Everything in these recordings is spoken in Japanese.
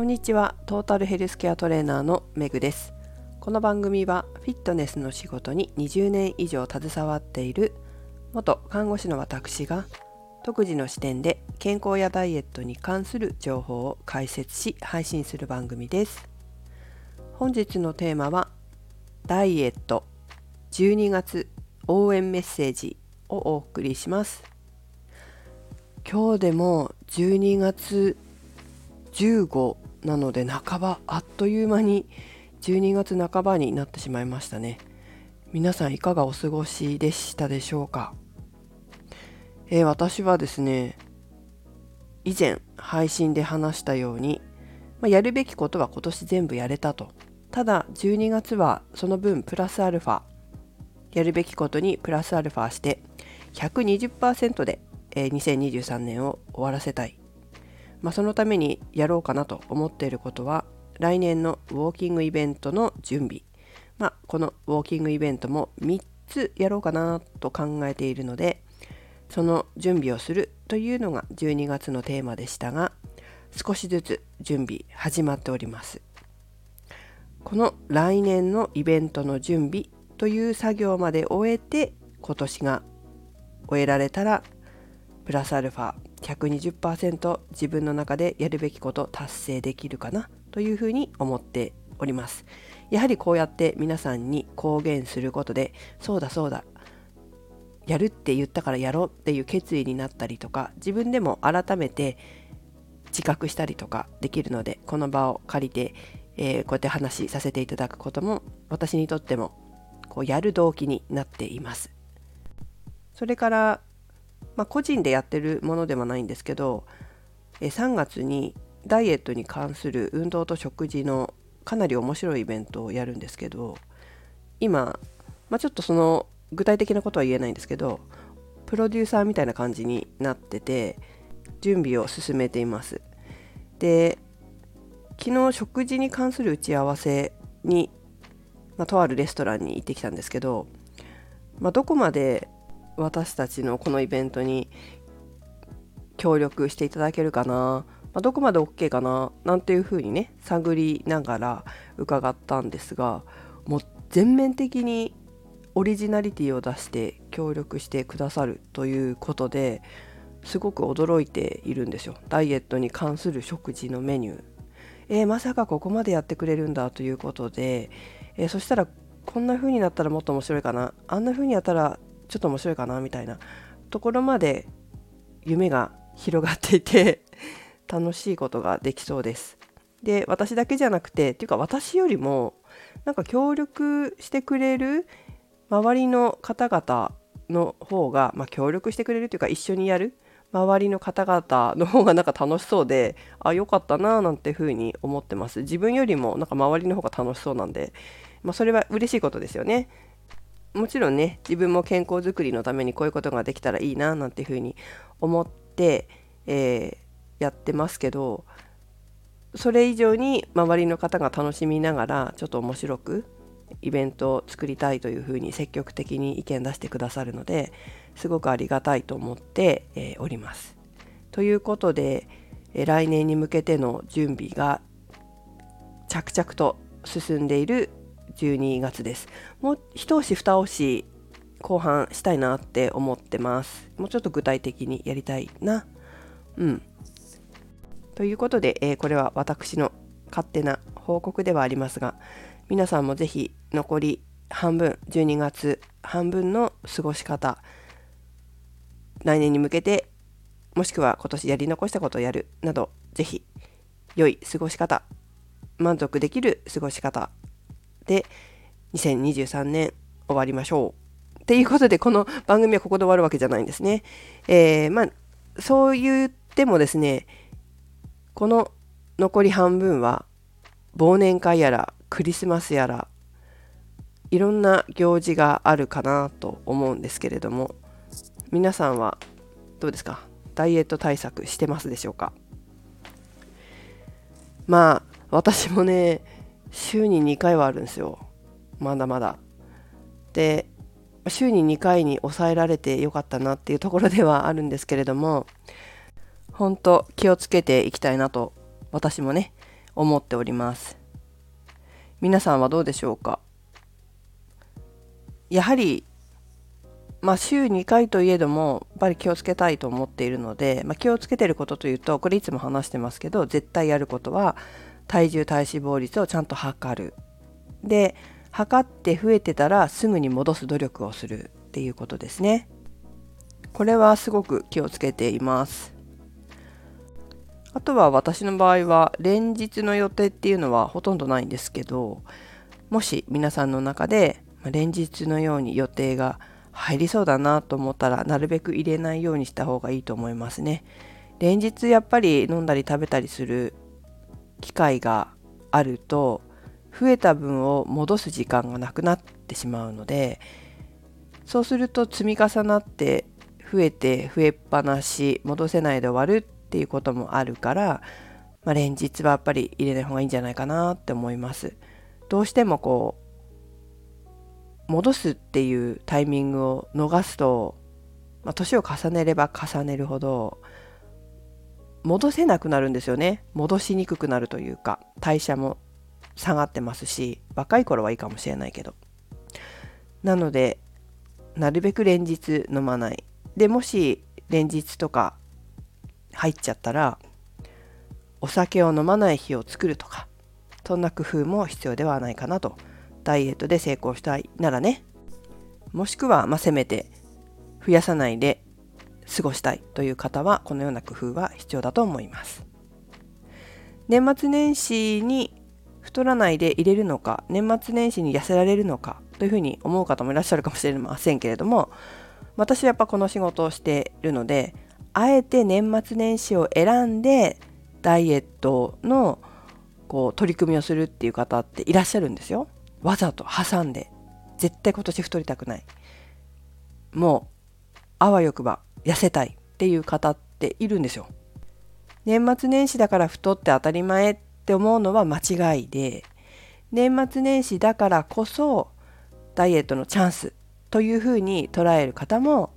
こんにちは。トータルヘルスケアトレーナーのめぐです。この番組はフィットネスの仕事に20年以上携わっている元看護師の私が独自の視点で健康やダイエットに関する情報を解説し配信する番組です。本日のテーマはダイエット12月応援メッセージをお送りします。今日でも12月15なので半ばあっという間に12月半ばになってしまいましたね。皆さんいかがお過ごしでしたでしょうか、えー、私はですね以前配信で話したように、まあ、やるべきことは今年全部やれたと。ただ12月はその分プラスアルファやるべきことにプラスアルファして120%で、えー、2023年を終わらせたい。まあ、そのためにやろうかなと思っていることは来年のウォーキングイベントの準備、まあ、このウォーキングイベントも3つやろうかなと考えているのでその準備をするというのが12月のテーマでしたが少しずつ準備始まっております。この来年のイベントの準備という作業まで終えて今年が終えられたらプラスアルファ120%自分の中でやるべきこと達成できるかなというふうに思っております。やはりこうやって皆さんに公言することでそうだそうだやるって言ったからやろうっていう決意になったりとか自分でも改めて自覚したりとかできるのでこの場を借りて、えー、こうやって話しさせていただくことも私にとってもこうやる動機になっています。それからまあ、個人でやってるものではないんですけど3月にダイエットに関する運動と食事のかなり面白いイベントをやるんですけど今、まあ、ちょっとその具体的なことは言えないんですけどプロデューサーみたいな感じになってて準備を進めています。で昨日食事に関する打ち合わせに、まあ、とあるレストランに行ってきたんですけど、まあ、どこまで私たちのこのイベントに協力していただけるかな、まあ、どこまで OK かな。なんていうふうにね探りながら伺ったんですがもう全面的にオリジナリティを出して協力してくださるということですごく驚いているんですよ。ダイエットに関する食事のメニュー。えー、まさかここまでやってくれるんだということで、えー、そしたらこんな風になったらもっと面白いかな。あんな風にやったらちょっと面白いかなみたいな。ところまで夢が広がっていて 楽しいことができそうです。で私だけじゃなくてっていうか私よりもなんか協力してくれる周りの方々の方が、まあ、協力してくれるというか一緒にやる周りの方々の方が なんか楽しそうであ良かったなーなんて風に思ってます。自分よりもなんか周りの方が楽しそうなんで、まあ、それは嬉しいことですよね。もちろんね自分も健康づくりのためにこういうことができたらいいななんていうふうに思って、えー、やってますけどそれ以上に周りの方が楽しみながらちょっと面白くイベントを作りたいというふうに積極的に意見出してくださるのですごくありがたいと思って、えー、おります。ということで、えー、来年に向けての準備が着々と進んでいる12月です。もう一押し二押し後半したいなって思ってます。もうちょっと具体的にやりたいな。うん。ということで、えー、これは私の勝手な報告ではありますが、皆さんもぜひ残り半分、12月半分の過ごし方、来年に向けて、もしくは今年やり残したことをやるなど、ぜひ良い過ごし方、満足できる過ごし方で2023年終わりましょう。っていうことでこの番組はここで終わるわけじゃないんですね。えー、まあそう言ってもですねこの残り半分は忘年会やらクリスマスやらいろんな行事があるかなと思うんですけれども皆さんはどうですか？ダイエット対策してますでしょうか？まあ私もね週に2回はあるんですよ。まだまだ。で週に2回に抑えられてよかったなっていうところではあるんですけれども本当気をつけていきたいなと私もね思っております。皆さんはどうでしょうか？やはりまあ、週2回といえどもやっぱり気をつけたいと思っているので、まあ、気をつけてることというとこれいつも話してますけど絶対やることは体重体脂肪率をちゃんと測る。で測って増えてたらすぐに戻す努力をするっていうことですね。これはすごく気をつけています。あとは私の場合は連日の予定っていうのはほとんどないんですけどもし皆さんの中で連日のように予定が入りそうだなと思ったらなるべく入れないようにした方がいいと思いますね。連日やっぱり飲んだり食べたりする機会があると増えた分を戻す時間がなくなってしまうのでそうすると積み重なって増えて増えっぱなし戻せないで終わるっていうこともあるから、まあ、連日はやっぱり入れない方がいいんじゃないかなって思います。どうしてもこう戻すっていうタイミングを逃すと、まあ、年を重ねれば重ねるほど戻せなくなるんですよね。戻しにくくなるというか代謝も下がってますし若い頃はいいかもしれないけど。なのでなるべく連日飲まない。でもし連日とか入っちゃったらお酒を飲まない日を作るとかそんな工夫も必要ではないかなと。ダイエットで成功したいならね。もしくは、まあ、せめて増やさないで過ごしたいという方はこのような工夫は必要だと思います。年末年始に太らないで入れるのか年末年始に痩せられるのかというふうに思う方もいらっしゃるかもしれませんけれども私はやっぱこの仕事をしているのであえて年末年始を選んでダイエットのこう取り組みをするっていう方っていらっしゃるんですよ。わざと挟んで。絶対今年太りたくない。もうあわよくば痩せたいっていう方っているんですよ年末年始だから太って当たり前って思うのは間違いで年末年始だからこそダイエットのチャンスというふうに捉える方も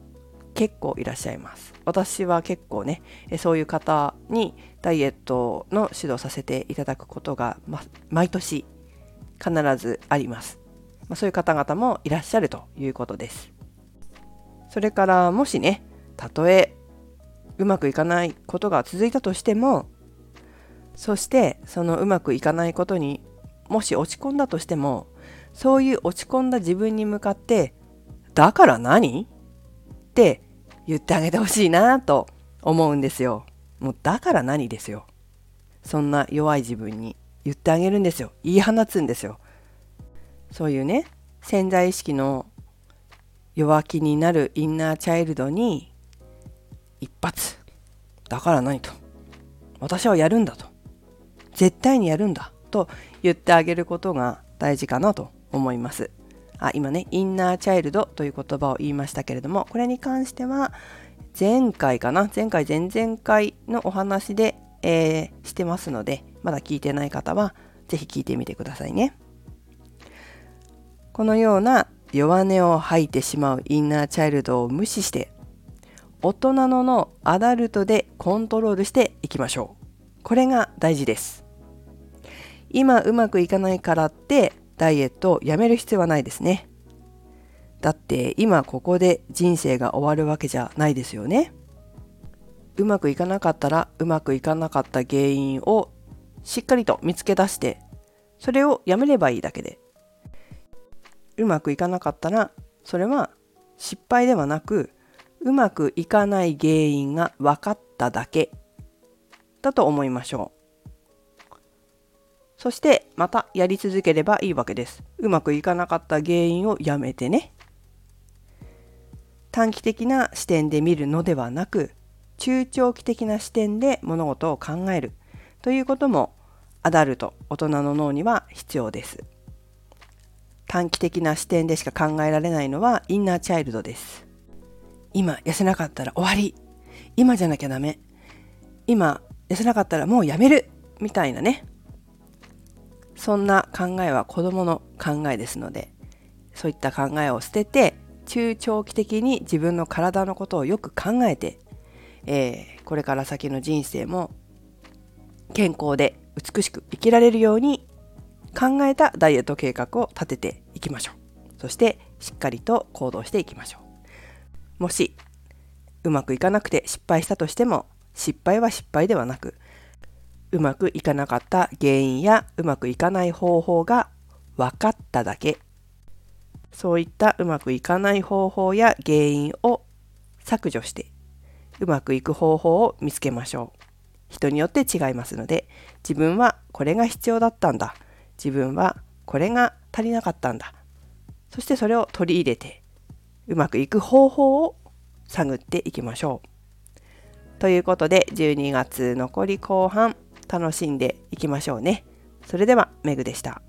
結構いらっしゃいます私は結構ねそういう方にダイエットの指導させていただくことが、ま、毎年必ずあります。ま、そういう方々もいらっしゃるということです。それからもしね、たとえうまくいかないことが続いたとしても、そしてそのうまくいかないことにもし落ち込んだとしても、そういう落ち込んだ自分に向かって、だから何？って言ってあげてほしいなと思うんですよ。もうだから何？ですよ。そんな弱い自分に。言ってあげるんですよ言い放つんですよそういうね潜在意識の弱気になるインナーチャイルドに一発。だから何と。私はやるんだと。絶対にやるんだ。と言ってあげることが大事かなと思います。あ今ねインナーチャイルドという言葉を言いましたけれどもこれに関しては前回かな。前回前々回のお話で、えー、してますのでまだ聞いてない方は是非聞いてみてくださいね。このような弱音を吐いてしまうインナーチャイルドを無視して大人の脳アダルトでコントロールしていきましょう。これが大事です。今うまくいかないからってダイエットをやめる必要はないですね。だって今ここで人生が終わるわけじゃないですよね。うまくいかなかったらうまくいかなかった原因をしっかりと見つけ出してそれをやめればいいだけでうまくいかなかったらそれは失敗ではなくうまくいかない原因が分かっただけだと思いましょう。そしてまたやり続ければいいわけです。うまくいかなかった原因をやめてね。短期的な視点で見るのではなく中長期的な視点で物事を考える。ということもアダルト大人の脳には必要です。短期的な視点でしか考えられないのはインナーチャイルドです。今痩せなかったら終わり。今じゃなきゃダメ。今痩せなかったらもうやめる。みたいなね。そんな考えは子供の考えですのでそういった考えを捨てて中長期的に自分の体のことをよく考えて、えー、これから先の人生も健康で美しく生きられるように考えたダイエット計画を立てていきましょう。そしてしっかりと行動していきましょう。もしうまくいかなくて失敗したとしても失敗は失敗ではなくうまくいかなかった原因やうまくいかない方法が分かっただけ。そういったうまくいかない方法や原因を削除してうまくいく方法を見つけましょう。人によって違いますので自分はこれが必要だったんだ。自分はこれが足りなかったんだ。そしてそれを取り入れてうまくいく方法を探っていきましょうということで12月残り後半楽しんでいきましょうねそれではメグでした。